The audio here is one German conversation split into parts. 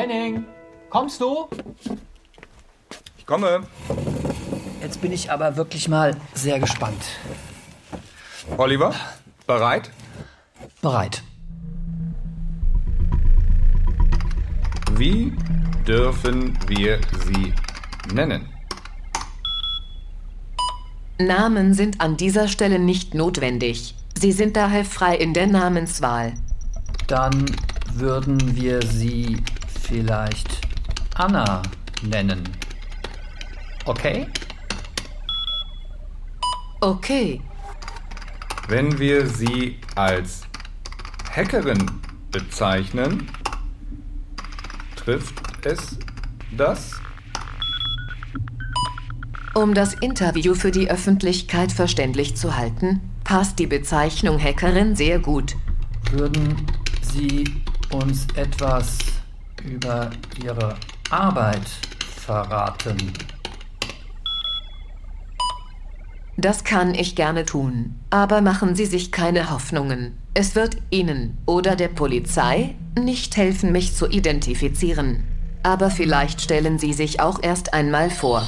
Henning, kommst du? Ich komme. Jetzt bin ich aber wirklich mal sehr gespannt. Oliver, bereit? Bereit. Wie dürfen wir sie nennen? Namen sind an dieser Stelle nicht notwendig. Sie sind daher frei in der Namenswahl. Dann würden wir sie vielleicht Anna nennen. Okay? Okay. Wenn wir sie als Hackerin bezeichnen, trifft es das? Um das Interview für die Öffentlichkeit verständlich zu halten, passt die Bezeichnung Hackerin sehr gut. Würden Sie uns etwas über Ihre Arbeit verraten? Das kann ich gerne tun. Aber machen Sie sich keine Hoffnungen. Es wird Ihnen oder der Polizei nicht helfen, mich zu identifizieren. Aber vielleicht stellen Sie sich auch erst einmal vor.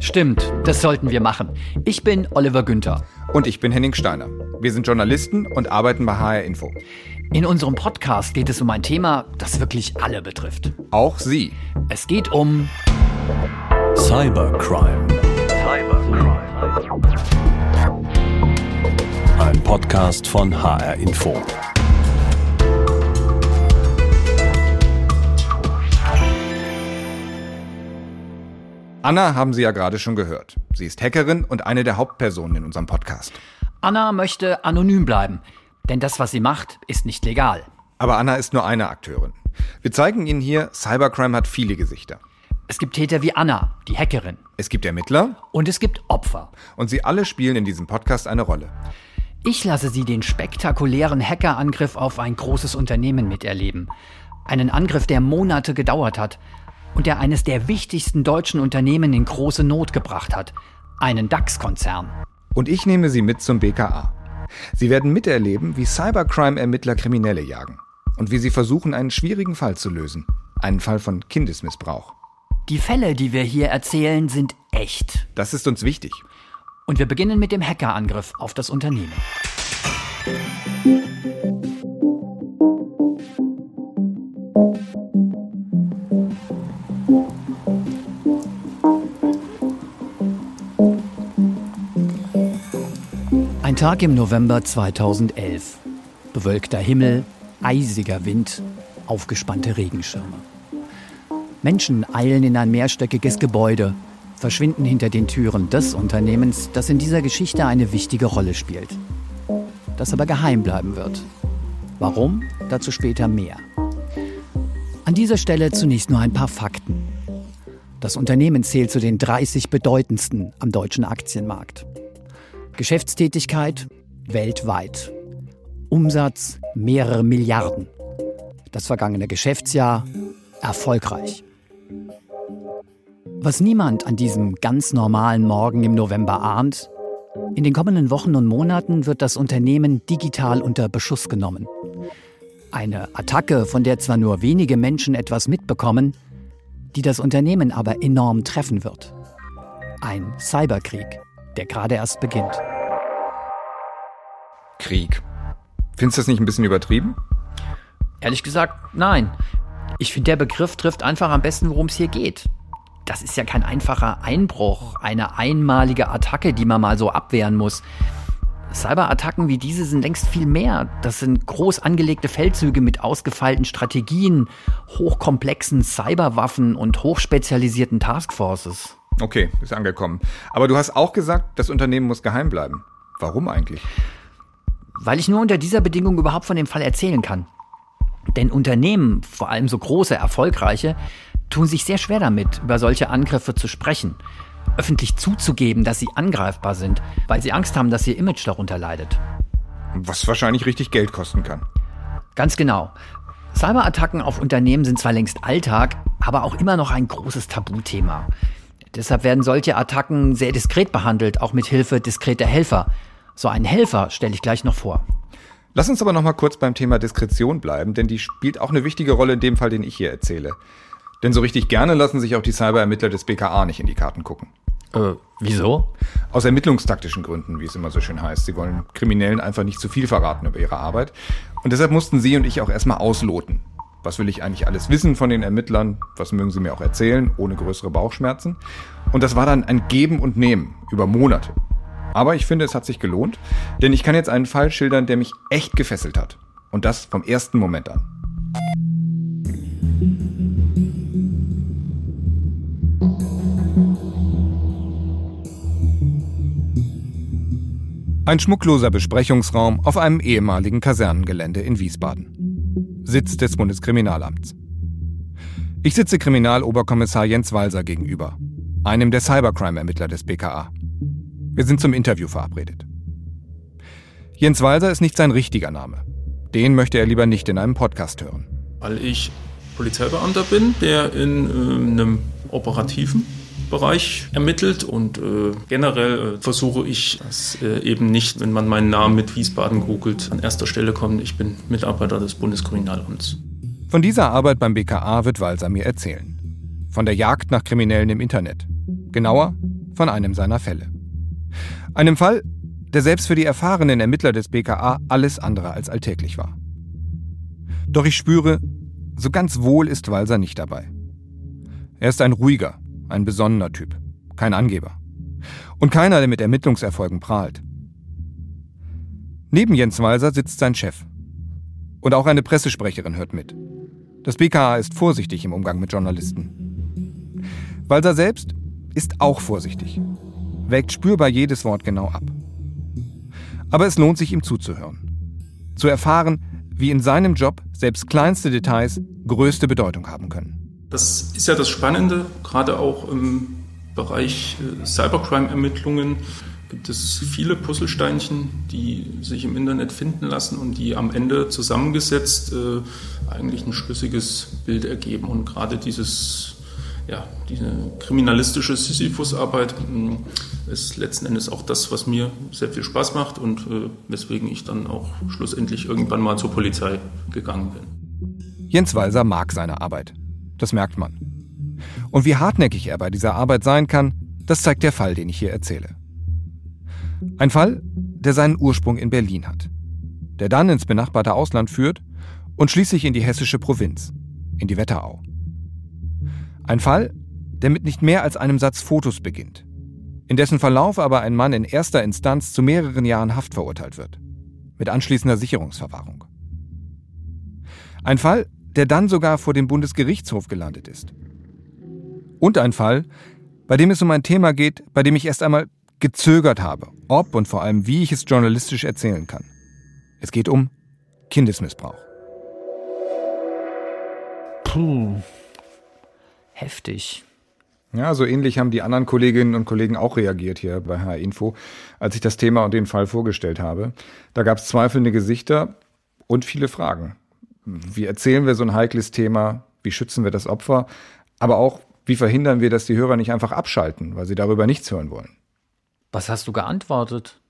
Stimmt, das sollten wir machen. Ich bin Oliver Günther. Und ich bin Henning Steiner. Wir sind Journalisten und arbeiten bei HR Info. In unserem Podcast geht es um ein Thema, das wirklich alle betrifft. Auch Sie. Es geht um Cybercrime. Cybercrime. Ein Podcast von HR Info. Anna haben Sie ja gerade schon gehört. Sie ist Hackerin und eine der Hauptpersonen in unserem Podcast. Anna möchte anonym bleiben, denn das, was sie macht, ist nicht legal. Aber Anna ist nur eine Akteurin. Wir zeigen Ihnen hier, Cybercrime hat viele Gesichter. Es gibt Täter wie Anna, die Hackerin. Es gibt Ermittler Und es gibt Opfer. und sie alle spielen in diesem Podcast eine Rolle. Ich lasse Sie den spektakulären Hackerangriff auf ein großes Unternehmen miterleben. Einen Angriff, der Monate gedauert hat und der eines der wichtigsten deutschen Unternehmen in große Not gebracht hat. Einen DAX-Konzern. Und ich nehme Sie mit zum BKA. Sie werden miterleben, wie Cybercrime-Ermittler Kriminelle jagen und wie sie versuchen, einen schwierigen Fall zu lösen. Einen Fall von Kindesmissbrauch. Die Fälle, die wir hier erzählen, sind echt. Das ist uns wichtig. Und wir beginnen mit dem Hackerangriff auf das Unternehmen. Tag im November 2011. Bewölkter Himmel, eisiger Wind, aufgespannte Regenschirme. Menschen eilen in ein mehrstöckiges Gebäude, verschwinden hinter den Türen des Unternehmens, das in dieser Geschichte eine wichtige Rolle spielt. Das aber geheim bleiben wird. Warum? Dazu später mehr. An dieser Stelle zunächst nur ein paar Fakten. Das Unternehmen zählt zu den 30 bedeutendsten am deutschen Aktienmarkt. Geschäftstätigkeit weltweit. Umsatz mehrere Milliarden. Das vergangene Geschäftsjahr erfolgreich. Was niemand an diesem ganz normalen Morgen im November ahnt, in den kommenden Wochen und Monaten wird das Unternehmen digital unter Beschuss genommen. Eine Attacke, von der zwar nur wenige Menschen etwas mitbekommen, die das Unternehmen aber enorm treffen wird. Ein Cyberkrieg, der gerade erst beginnt. Krieg. Findest du das nicht ein bisschen übertrieben? Ehrlich gesagt, nein. Ich finde, der Begriff trifft einfach am besten, worum es hier geht. Das ist ja kein einfacher Einbruch, eine einmalige Attacke, die man mal so abwehren muss. Cyberattacken wie diese sind längst viel mehr. Das sind groß angelegte Feldzüge mit ausgefeilten Strategien, hochkomplexen Cyberwaffen und hochspezialisierten Taskforces. Okay, ist angekommen. Aber du hast auch gesagt, das Unternehmen muss geheim bleiben. Warum eigentlich? Weil ich nur unter dieser Bedingung überhaupt von dem Fall erzählen kann. Denn Unternehmen, vor allem so große, erfolgreiche, tun sich sehr schwer damit, über solche Angriffe zu sprechen. Öffentlich zuzugeben, dass sie angreifbar sind, weil sie Angst haben, dass ihr Image darunter leidet. Was wahrscheinlich richtig Geld kosten kann. Ganz genau. Cyberattacken auf Unternehmen sind zwar längst Alltag, aber auch immer noch ein großes Tabuthema. Deshalb werden solche Attacken sehr diskret behandelt, auch mit Hilfe diskreter Helfer. So einen Helfer stelle ich gleich noch vor. Lass uns aber noch mal kurz beim Thema Diskretion bleiben, denn die spielt auch eine wichtige Rolle in dem Fall, den ich hier erzähle. Denn so richtig gerne lassen sich auch die Cyberermittler des BKA nicht in die Karten gucken. Äh, wieso? Aus ermittlungstaktischen Gründen, wie es immer so schön heißt. Sie wollen Kriminellen einfach nicht zu viel verraten über ihre Arbeit. Und deshalb mussten Sie und ich auch erstmal ausloten. Was will ich eigentlich alles wissen von den Ermittlern? Was mögen sie mir auch erzählen, ohne größere Bauchschmerzen? Und das war dann ein Geben und Nehmen über Monate. Aber ich finde, es hat sich gelohnt, denn ich kann jetzt einen Fall schildern, der mich echt gefesselt hat. Und das vom ersten Moment an. Ein schmuckloser Besprechungsraum auf einem ehemaligen Kasernengelände in Wiesbaden. Sitz des Bundeskriminalamts. Ich sitze Kriminaloberkommissar Jens Walser gegenüber, einem der Cybercrime-Ermittler des BKA. Wir sind zum Interview verabredet. Jens Walser ist nicht sein richtiger Name. Den möchte er lieber nicht in einem Podcast hören. Weil ich Polizeibeamter bin, der in äh, einem operativen Bereich ermittelt und äh, generell äh, versuche ich, dass äh, eben nicht, wenn man meinen Namen mit Wiesbaden googelt, an erster Stelle kommt, ich bin Mitarbeiter des Bundeskriminalamts. Von dieser Arbeit beim BKA wird Walser mir erzählen. Von der Jagd nach Kriminellen im Internet. Genauer, von einem seiner Fälle. Einem Fall, der selbst für die erfahrenen Ermittler des BKA alles andere als alltäglich war. Doch ich spüre, so ganz wohl ist Walser nicht dabei. Er ist ein ruhiger, ein besonnener Typ, kein Angeber. Und keiner, der mit Ermittlungserfolgen prahlt. Neben Jens Walser sitzt sein Chef. Und auch eine Pressesprecherin hört mit. Das BKA ist vorsichtig im Umgang mit Journalisten. Walser selbst ist auch vorsichtig wägt spürbar jedes Wort genau ab. Aber es lohnt sich, ihm zuzuhören. Zu erfahren, wie in seinem Job selbst kleinste Details größte Bedeutung haben können. Das ist ja das Spannende, gerade auch im Bereich äh, Cybercrime-Ermittlungen gibt es viele Puzzlesteinchen, die sich im Internet finden lassen und die am Ende zusammengesetzt äh, eigentlich ein schlüssiges Bild ergeben. Und gerade dieses ja, diese kriminalistische Sisyphus-Arbeit ist letzten Endes auch das, was mir sehr viel Spaß macht und äh, weswegen ich dann auch schlussendlich irgendwann mal zur Polizei gegangen bin. Jens Walser mag seine Arbeit. Das merkt man. Und wie hartnäckig er bei dieser Arbeit sein kann, das zeigt der Fall, den ich hier erzähle. Ein Fall, der seinen Ursprung in Berlin hat, der dann ins benachbarte Ausland führt und schließlich in die hessische Provinz, in die Wetterau. Ein Fall, der mit nicht mehr als einem Satz Fotos beginnt, in dessen Verlauf aber ein Mann in erster Instanz zu mehreren Jahren Haft verurteilt wird, mit anschließender Sicherungsverwahrung. Ein Fall, der dann sogar vor dem Bundesgerichtshof gelandet ist. Und ein Fall, bei dem es um ein Thema geht, bei dem ich erst einmal gezögert habe, ob und vor allem wie ich es journalistisch erzählen kann. Es geht um Kindesmissbrauch. Puh, heftig. Ja, so ähnlich haben die anderen Kolleginnen und Kollegen auch reagiert hier bei HR Info, als ich das Thema und den Fall vorgestellt habe. Da gab es zweifelnde Gesichter und viele Fragen. Wie erzählen wir so ein heikles Thema? Wie schützen wir das Opfer? Aber auch, wie verhindern wir, dass die Hörer nicht einfach abschalten, weil sie darüber nichts hören wollen? Was hast du geantwortet?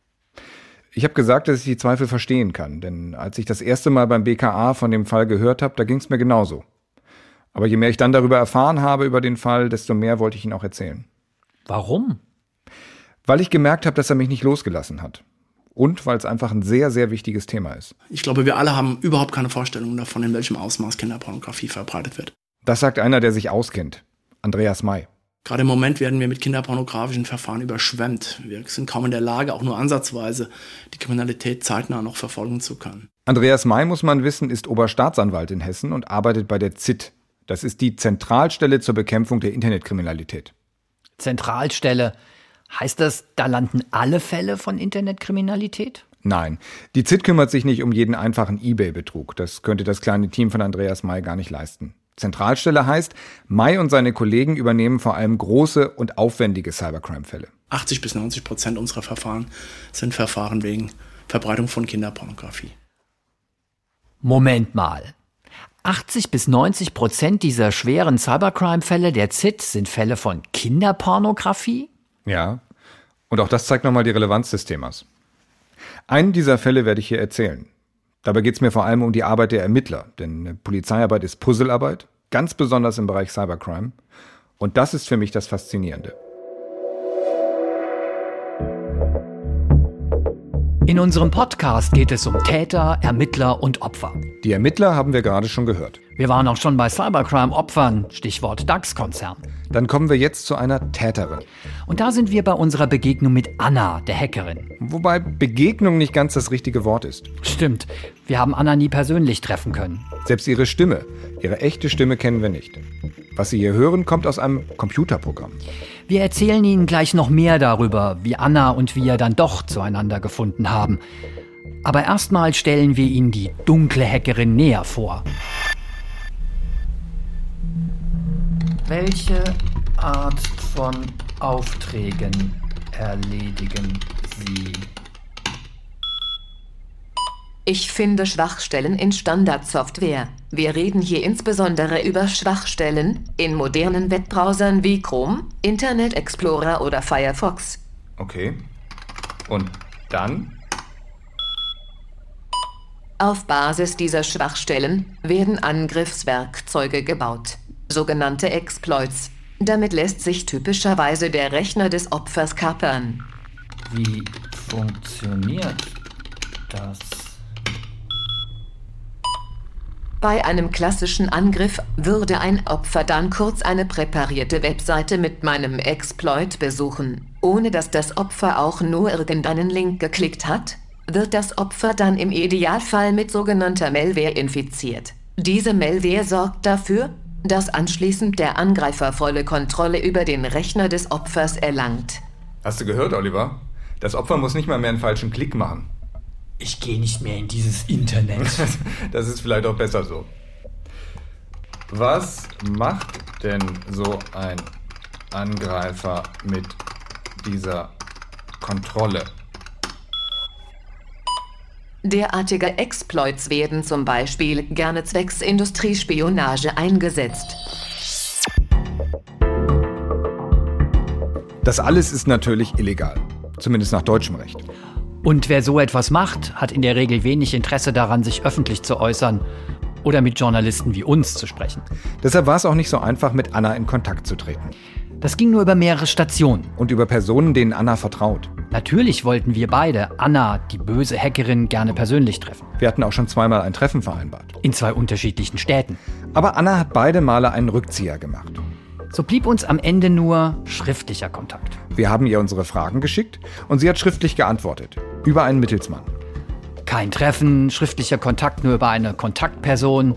Ich habe gesagt, dass ich die Zweifel verstehen kann, denn als ich das erste Mal beim BKA von dem Fall gehört habe, da ging es mir genauso. Aber je mehr ich dann darüber erfahren habe über den Fall, desto mehr wollte ich ihn auch erzählen. Warum? Weil ich gemerkt habe, dass er mich nicht losgelassen hat. Und weil es einfach ein sehr, sehr wichtiges Thema ist. Ich glaube, wir alle haben überhaupt keine Vorstellung davon, in welchem Ausmaß Kinderpornografie verbreitet wird. Das sagt einer, der sich auskennt. Andreas May. Gerade im Moment werden wir mit kinderpornografischen Verfahren überschwemmt. Wir sind kaum in der Lage, auch nur ansatzweise die Kriminalität zeitnah noch verfolgen zu können. Andreas May, muss man wissen, ist Oberstaatsanwalt in Hessen und arbeitet bei der ZIT, das ist die Zentralstelle zur Bekämpfung der Internetkriminalität. Zentralstelle. Heißt das, da landen alle Fälle von Internetkriminalität? Nein, die ZIT kümmert sich nicht um jeden einfachen eBay-Betrug. Das könnte das kleine Team von Andreas May gar nicht leisten. Zentralstelle heißt, May und seine Kollegen übernehmen vor allem große und aufwendige Cybercrime-Fälle. 80 bis 90 Prozent unserer Verfahren sind Verfahren wegen Verbreitung von Kinderpornografie. Moment mal. 80 bis 90 Prozent dieser schweren Cybercrime-Fälle der ZIT sind Fälle von Kinderpornografie? Ja. Und auch das zeigt nochmal die Relevanz des Themas. Einen dieser Fälle werde ich hier erzählen. Dabei geht es mir vor allem um die Arbeit der Ermittler, denn Polizeiarbeit ist Puzzlearbeit, ganz besonders im Bereich Cybercrime. Und das ist für mich das Faszinierende. In unserem Podcast geht es um Täter, Ermittler und Opfer. Die Ermittler haben wir gerade schon gehört. Wir waren auch schon bei Cybercrime-Opfern, Stichwort DAX-Konzern. Dann kommen wir jetzt zu einer Täterin. Und da sind wir bei unserer Begegnung mit Anna, der Hackerin. Wobei Begegnung nicht ganz das richtige Wort ist. Stimmt, wir haben Anna nie persönlich treffen können. Selbst ihre Stimme, ihre echte Stimme kennen wir nicht. Was Sie hier hören, kommt aus einem Computerprogramm. Wir erzählen Ihnen gleich noch mehr darüber, wie Anna und wir dann doch zueinander gefunden haben. Aber erstmal stellen wir Ihnen die dunkle Hackerin näher vor. Welche Art von Aufträgen erledigen Sie? Ich finde Schwachstellen in Standardsoftware. Wir reden hier insbesondere über Schwachstellen in modernen Webbrowsern wie Chrome, Internet Explorer oder Firefox. Okay. Und dann? Auf Basis dieser Schwachstellen werden Angriffswerkzeuge gebaut, sogenannte Exploits. Damit lässt sich typischerweise der Rechner des Opfers kapern. Wie funktioniert das? Bei einem klassischen Angriff würde ein Opfer dann kurz eine präparierte Webseite mit meinem Exploit besuchen. Ohne dass das Opfer auch nur irgendeinen Link geklickt hat, wird das Opfer dann im Idealfall mit sogenannter Malware infiziert. Diese Malware sorgt dafür, dass anschließend der Angreifer volle Kontrolle über den Rechner des Opfers erlangt. Hast du gehört, Oliver? Das Opfer muss nicht mal mehr einen falschen Klick machen. Ich gehe nicht mehr in dieses Internet. das ist vielleicht auch besser so. Was macht denn so ein Angreifer mit dieser Kontrolle? Derartige Exploits werden zum Beispiel gerne zwecks Industriespionage eingesetzt. Das alles ist natürlich illegal, zumindest nach deutschem Recht. Und wer so etwas macht, hat in der Regel wenig Interesse daran, sich öffentlich zu äußern oder mit Journalisten wie uns zu sprechen. Deshalb war es auch nicht so einfach, mit Anna in Kontakt zu treten. Das ging nur über mehrere Stationen. Und über Personen, denen Anna vertraut. Natürlich wollten wir beide Anna, die böse Hackerin, gerne persönlich treffen. Wir hatten auch schon zweimal ein Treffen vereinbart. In zwei unterschiedlichen Städten. Aber Anna hat beide Male einen Rückzieher gemacht. So blieb uns am Ende nur schriftlicher Kontakt. Wir haben ihr unsere Fragen geschickt und sie hat schriftlich geantwortet. Über einen Mittelsmann. Kein Treffen, schriftlicher Kontakt nur über eine Kontaktperson.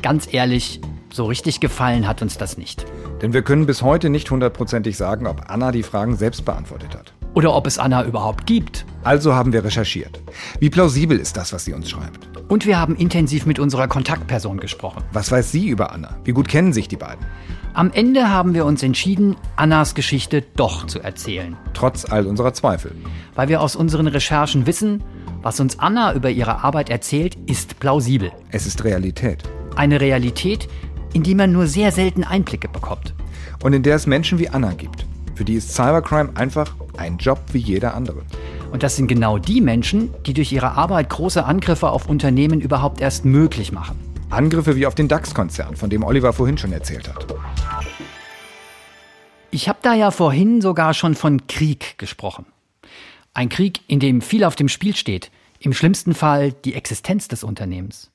Ganz ehrlich, so richtig gefallen hat uns das nicht. Denn wir können bis heute nicht hundertprozentig sagen, ob Anna die Fragen selbst beantwortet hat. Oder ob es Anna überhaupt gibt. Also haben wir recherchiert. Wie plausibel ist das, was sie uns schreibt? Und wir haben intensiv mit unserer Kontaktperson gesprochen. Was weiß sie über Anna? Wie gut kennen sich die beiden? Am Ende haben wir uns entschieden, Annas Geschichte doch zu erzählen. Trotz all unserer Zweifel. Weil wir aus unseren Recherchen wissen, was uns Anna über ihre Arbeit erzählt, ist plausibel. Es ist Realität. Eine Realität, in die man nur sehr selten Einblicke bekommt. Und in der es Menschen wie Anna gibt. Für die ist Cybercrime einfach ein Job wie jeder andere. Und das sind genau die Menschen, die durch ihre Arbeit große Angriffe auf Unternehmen überhaupt erst möglich machen. Angriffe wie auf den DAX-Konzern, von dem Oliver vorhin schon erzählt hat. Ich habe da ja vorhin sogar schon von Krieg gesprochen. Ein Krieg, in dem viel auf dem Spiel steht. Im schlimmsten Fall die Existenz des Unternehmens.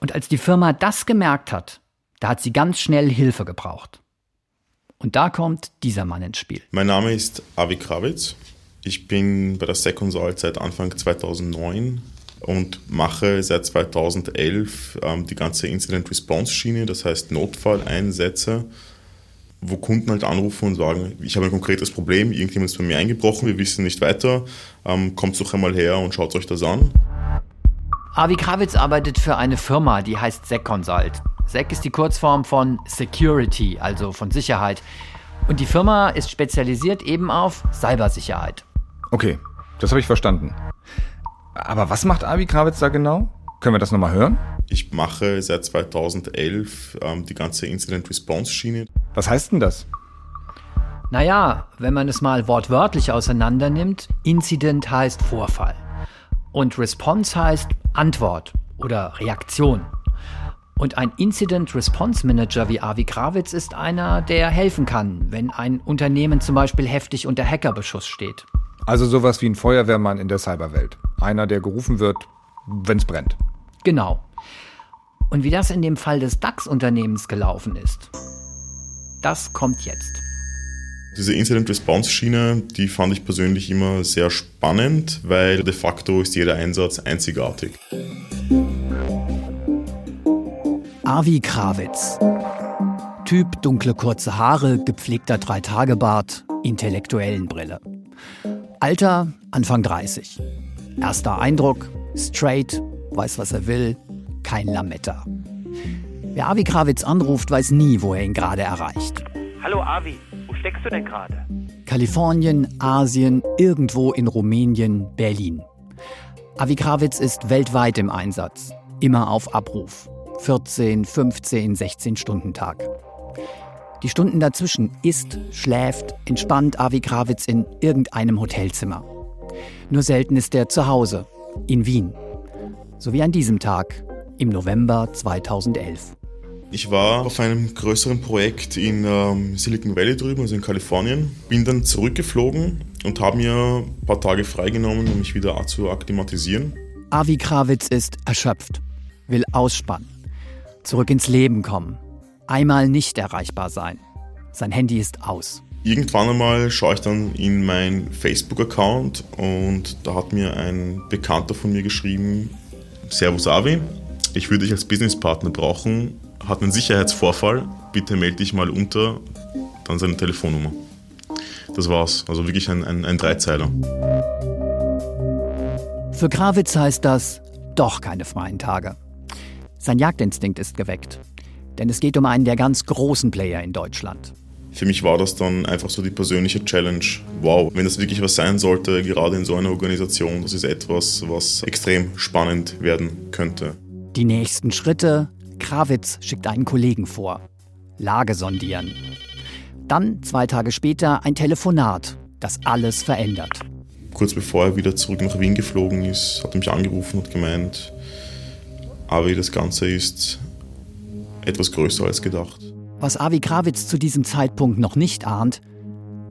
Und als die Firma das gemerkt hat, da hat sie ganz schnell Hilfe gebraucht. Und da kommt dieser Mann ins Spiel. Mein Name ist Avi Krawitz. Ich bin bei der Seconsalt seit Anfang 2009 und mache seit 2011 ähm, die ganze Incident Response Schiene, das heißt Notfalleinsätze, wo Kunden halt anrufen und sagen, ich habe ein konkretes Problem, irgendjemand ist bei mir eingebrochen, wir wissen nicht weiter, ähm, kommt doch einmal her und schaut euch das an. Avi Krawitz arbeitet für eine Firma, die heißt SecConsult. SEC ist die Kurzform von Security, also von Sicherheit. Und die Firma ist spezialisiert eben auf Cybersicherheit. Okay, das habe ich verstanden. Aber was macht Avi Krawitz da genau? Können wir das nochmal hören? Ich mache seit 2011 ähm, die ganze Incident Response Schiene. Was heißt denn das? Naja, wenn man es mal wortwörtlich auseinander nimmt, Incident heißt Vorfall. Und Response heißt Antwort oder Reaktion. Und ein Incident Response Manager wie Avi Krawitz ist einer, der helfen kann, wenn ein Unternehmen zum Beispiel heftig unter Hackerbeschuss steht. Also sowas wie ein Feuerwehrmann in der Cyberwelt. Einer, der gerufen wird, wenn es brennt. Genau. Und wie das in dem Fall des DAX-Unternehmens gelaufen ist, das kommt jetzt. Diese Incident Response Schiene, die fand ich persönlich immer sehr spannend, weil de facto ist jeder Einsatz einzigartig. Avi Krawitz. Typ dunkle kurze Haare, gepflegter Dreitagebart, Intellektuellenbrille. Alter Anfang 30. Erster Eindruck, straight, weiß was er will, kein Lametta. Wer Avi Krawitz anruft, weiß nie, wo er ihn gerade erreicht. Hallo Avi, wo steckst du denn gerade? Kalifornien, Asien, irgendwo in Rumänien, Berlin. Avi Krawitz ist weltweit im Einsatz, immer auf Abruf. 14, 15, 16 Stunden Tag. Die Stunden dazwischen isst, schläft, entspannt Avi Krawitz in irgendeinem Hotelzimmer. Nur selten ist er zu Hause, in Wien. So wie an diesem Tag, im November 2011. Ich war auf einem größeren Projekt in ähm, Silicon Valley drüben, also in Kalifornien. Bin dann zurückgeflogen und habe mir ein paar Tage freigenommen, um mich wieder zu akklimatisieren. Avi Krawitz ist erschöpft, will ausspannen zurück ins Leben kommen. Einmal nicht erreichbar sein. Sein Handy ist aus. Irgendwann einmal schaue ich dann in meinen Facebook-Account und da hat mir ein Bekannter von mir geschrieben, Servus Avi, ich würde dich als Businesspartner brauchen, hat einen Sicherheitsvorfall, bitte melde dich mal unter, dann seine Telefonnummer. Das war's, also wirklich ein, ein, ein Dreizeiler. Für Krawitz heißt das doch keine freien Tage. Sein Jagdinstinkt ist geweckt. Denn es geht um einen der ganz großen Player in Deutschland. Für mich war das dann einfach so die persönliche Challenge. Wow, wenn das wirklich was sein sollte, gerade in so einer Organisation, das ist etwas, was extrem spannend werden könnte. Die nächsten Schritte. Krawitz schickt einen Kollegen vor. Lage sondieren. Dann, zwei Tage später, ein Telefonat, das alles verändert. Kurz bevor er wieder zurück nach Wien geflogen ist, hat er mich angerufen und gemeint, aber das Ganze ist etwas größer als gedacht. Was Avi Krawitz zu diesem Zeitpunkt noch nicht ahnt,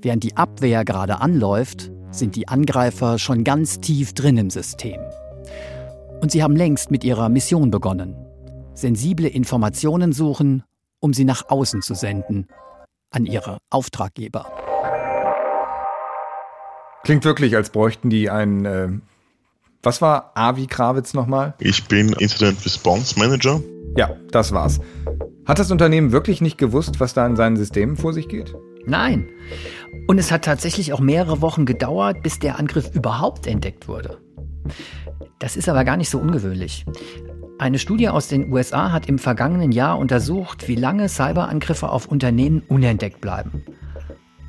während die Abwehr gerade anläuft, sind die Angreifer schon ganz tief drin im System. Und sie haben längst mit ihrer Mission begonnen. Sensible Informationen suchen, um sie nach außen zu senden, an ihre Auftraggeber. Klingt wirklich, als bräuchten die einen äh, was war Avi Krawitz nochmal? Ich bin Incident Response Manager. Ja, das war's. Hat das Unternehmen wirklich nicht gewusst, was da in seinen Systemen vor sich geht? Nein. Und es hat tatsächlich auch mehrere Wochen gedauert, bis der Angriff überhaupt entdeckt wurde. Das ist aber gar nicht so ungewöhnlich. Eine Studie aus den USA hat im vergangenen Jahr untersucht, wie lange Cyberangriffe auf Unternehmen unentdeckt bleiben.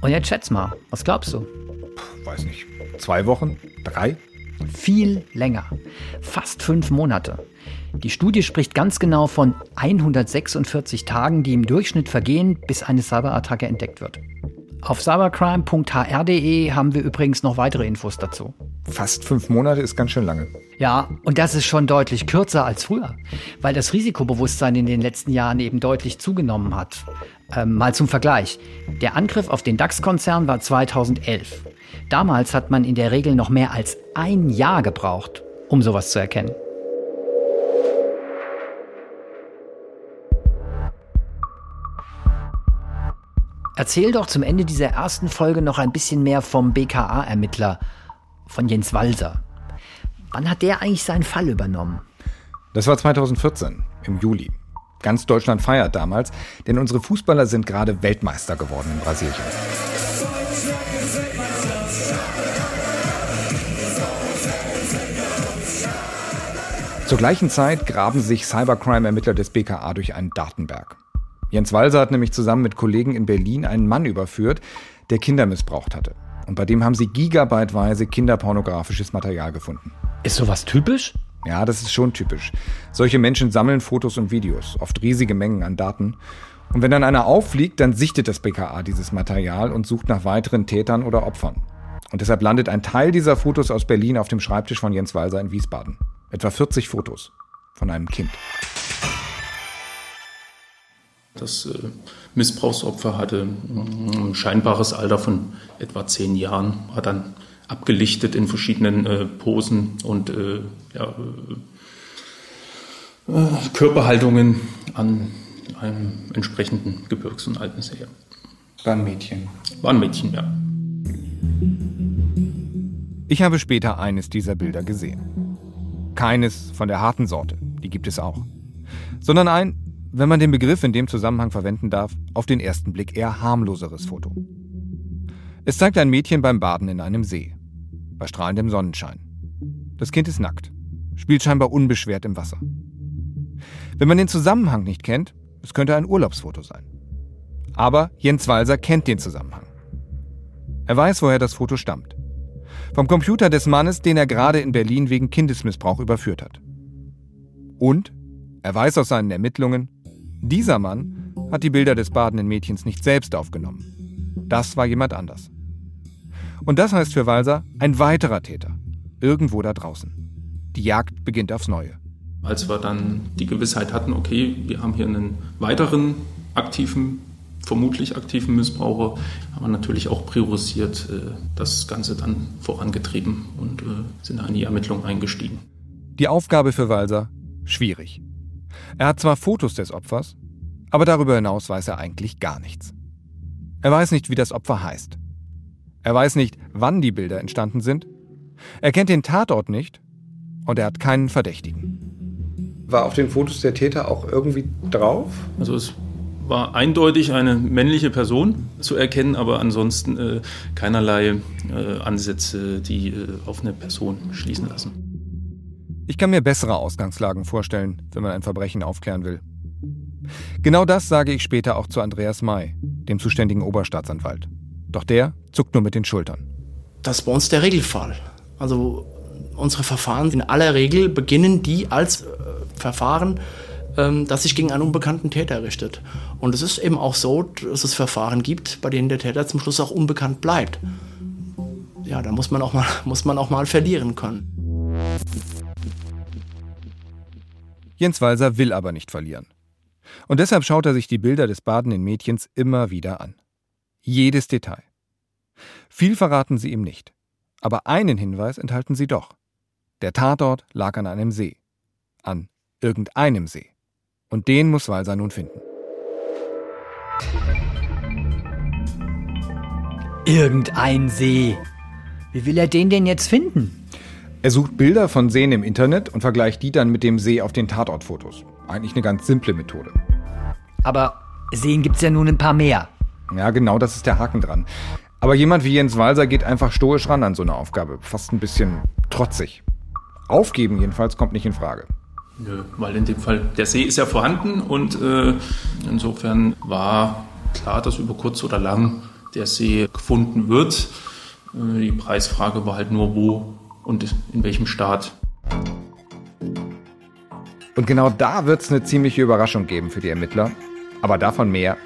Und jetzt schätz mal, was glaubst du? Puh, weiß nicht. Zwei Wochen? Drei? Viel länger. Fast fünf Monate. Die Studie spricht ganz genau von 146 Tagen, die im Durchschnitt vergehen, bis eine Cyberattacke entdeckt wird. Auf cybercrime.hr.de haben wir übrigens noch weitere Infos dazu. Fast fünf Monate ist ganz schön lange. Ja, und das ist schon deutlich kürzer als früher, weil das Risikobewusstsein in den letzten Jahren eben deutlich zugenommen hat. Ähm, mal zum Vergleich. Der Angriff auf den DAX-Konzern war 2011. Damals hat man in der Regel noch mehr als ein Jahr gebraucht, um sowas zu erkennen. Erzähl doch zum Ende dieser ersten Folge noch ein bisschen mehr vom BKA-Ermittler, von Jens Walser. Wann hat der eigentlich seinen Fall übernommen? Das war 2014, im Juli. Ganz Deutschland feiert damals, denn unsere Fußballer sind gerade Weltmeister geworden in Brasilien. Zur gleichen Zeit graben sich Cybercrime-Ermittler des BKA durch einen Datenberg. Jens Walser hat nämlich zusammen mit Kollegen in Berlin einen Mann überführt, der Kinder missbraucht hatte. Und bei dem haben sie gigabyteweise kinderpornografisches Material gefunden. Ist sowas typisch? Ja, das ist schon typisch. Solche Menschen sammeln Fotos und Videos, oft riesige Mengen an Daten. Und wenn dann einer auffliegt, dann sichtet das BKA dieses Material und sucht nach weiteren Tätern oder Opfern. Und deshalb landet ein Teil dieser Fotos aus Berlin auf dem Schreibtisch von Jens Walser in Wiesbaden. Etwa 40 Fotos von einem Kind. Das äh, Missbrauchsopfer hatte ein scheinbares Alter von etwa zehn Jahren, war dann abgelichtet in verschiedenen äh, Posen und äh, ja, Körperhaltungen an einem entsprechenden Gebirgs- und Alpensee. War ein Mädchen. War ein Mädchen, ja. Ich habe später eines dieser Bilder gesehen. Keines von der harten Sorte, die gibt es auch. Sondern ein, wenn man den Begriff in dem Zusammenhang verwenden darf, auf den ersten Blick eher harmloseres Foto. Es zeigt ein Mädchen beim Baden in einem See, bei strahlendem Sonnenschein. Das Kind ist nackt, spielt scheinbar unbeschwert im Wasser. Wenn man den Zusammenhang nicht kennt, es könnte ein Urlaubsfoto sein. Aber Jens Walser kennt den Zusammenhang. Er weiß, woher das Foto stammt. Vom Computer des Mannes, den er gerade in Berlin wegen Kindesmissbrauch überführt hat. Und er weiß aus seinen Ermittlungen, dieser Mann hat die Bilder des badenden Mädchens nicht selbst aufgenommen. Das war jemand anders. Und das heißt für Walser ein weiterer Täter, irgendwo da draußen. Die Jagd beginnt aufs Neue. Als wir dann die Gewissheit hatten, okay, wir haben hier einen weiteren aktiven, vermutlich aktiven Missbraucher, haben wir natürlich auch priorisiert äh, das Ganze dann vorangetrieben und äh, sind in die Ermittlung eingestiegen. Die Aufgabe für Walser schwierig. Er hat zwar Fotos des Opfers, aber darüber hinaus weiß er eigentlich gar nichts. Er weiß nicht, wie das Opfer heißt. Er weiß nicht, wann die Bilder entstanden sind. Er kennt den Tatort nicht und er hat keinen Verdächtigen. War auf den Fotos der Täter auch irgendwie drauf? Also es war eindeutig eine männliche Person zu erkennen, aber ansonsten äh, keinerlei äh, Ansätze, die äh, auf eine Person schließen lassen. Ich kann mir bessere Ausgangslagen vorstellen, wenn man ein Verbrechen aufklären will. Genau das sage ich später auch zu Andreas May, dem zuständigen Oberstaatsanwalt. Doch der zuckt nur mit den Schultern. Das ist bei uns der Regelfall. Also unsere Verfahren in aller Regel beginnen die als äh, Verfahren, ähm, das sich gegen einen unbekannten Täter richtet. Und es ist eben auch so, dass es Verfahren gibt, bei denen der Täter zum Schluss auch unbekannt bleibt. Ja, da muss man auch mal, muss man auch mal verlieren können. Jens Walser will aber nicht verlieren. Und deshalb schaut er sich die Bilder des badenden Mädchens immer wieder an. Jedes Detail. Viel verraten sie ihm nicht. Aber einen Hinweis enthalten sie doch. Der Tatort lag an einem See. An irgendeinem See. Und den muss Walser nun finden. Irgendein See. Wie will er den denn jetzt finden? Er sucht Bilder von Seen im Internet und vergleicht die dann mit dem See auf den Tatortfotos. Eigentlich eine ganz simple Methode. Aber Seen gibt's ja nun ein paar mehr. Ja, genau das ist der Haken dran. Aber jemand wie Jens Walser geht einfach stoisch ran an so eine Aufgabe. Fast ein bisschen trotzig. Aufgeben jedenfalls kommt nicht in Frage. Nö, weil in dem Fall der See ist ja vorhanden und äh, insofern war klar, dass über kurz oder lang der See gefunden wird. Äh, die Preisfrage war halt nur, wo und in welchem Staat. Und genau da wird es eine ziemliche Überraschung geben für die Ermittler. Aber davon mehr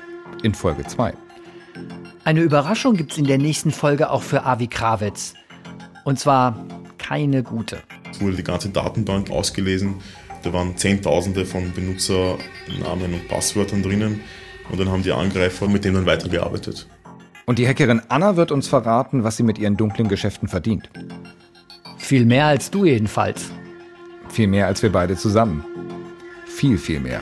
in Folge 2. Eine Überraschung gibt es in der nächsten Folge auch für Avi Krawitz. Und zwar keine gute. Es wurde die ganze Datenbank ausgelesen. Da waren Zehntausende von Benutzernamen und Passwörtern drinnen. Und dann haben die Angreifer mit denen dann weitergearbeitet. Und die Hackerin Anna wird uns verraten, was sie mit ihren dunklen Geschäften verdient. Viel mehr als du jedenfalls. Viel mehr als wir beide zusammen. Viel, viel mehr.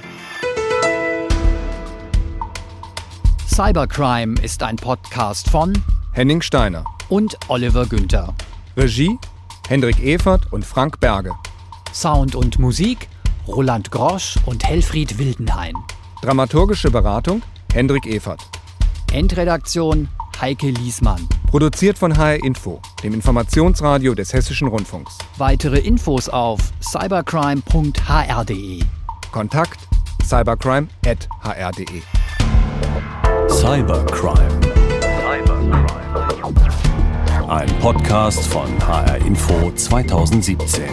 Cybercrime ist ein Podcast von Henning Steiner und Oliver Günther. Regie Hendrik Evert und Frank Berge. Sound und Musik Roland Grosch und Helfried Wildenhain. Dramaturgische Beratung Hendrik Evert. Endredaktion Heike Liesmann. Produziert von HR Info, dem Informationsradio des Hessischen Rundfunks. Weitere Infos auf cybercrime.hr.de. Kontakt cybercrime.hr.de. Cybercrime. Cybercrime. Ein Podcast von HR Info 2017.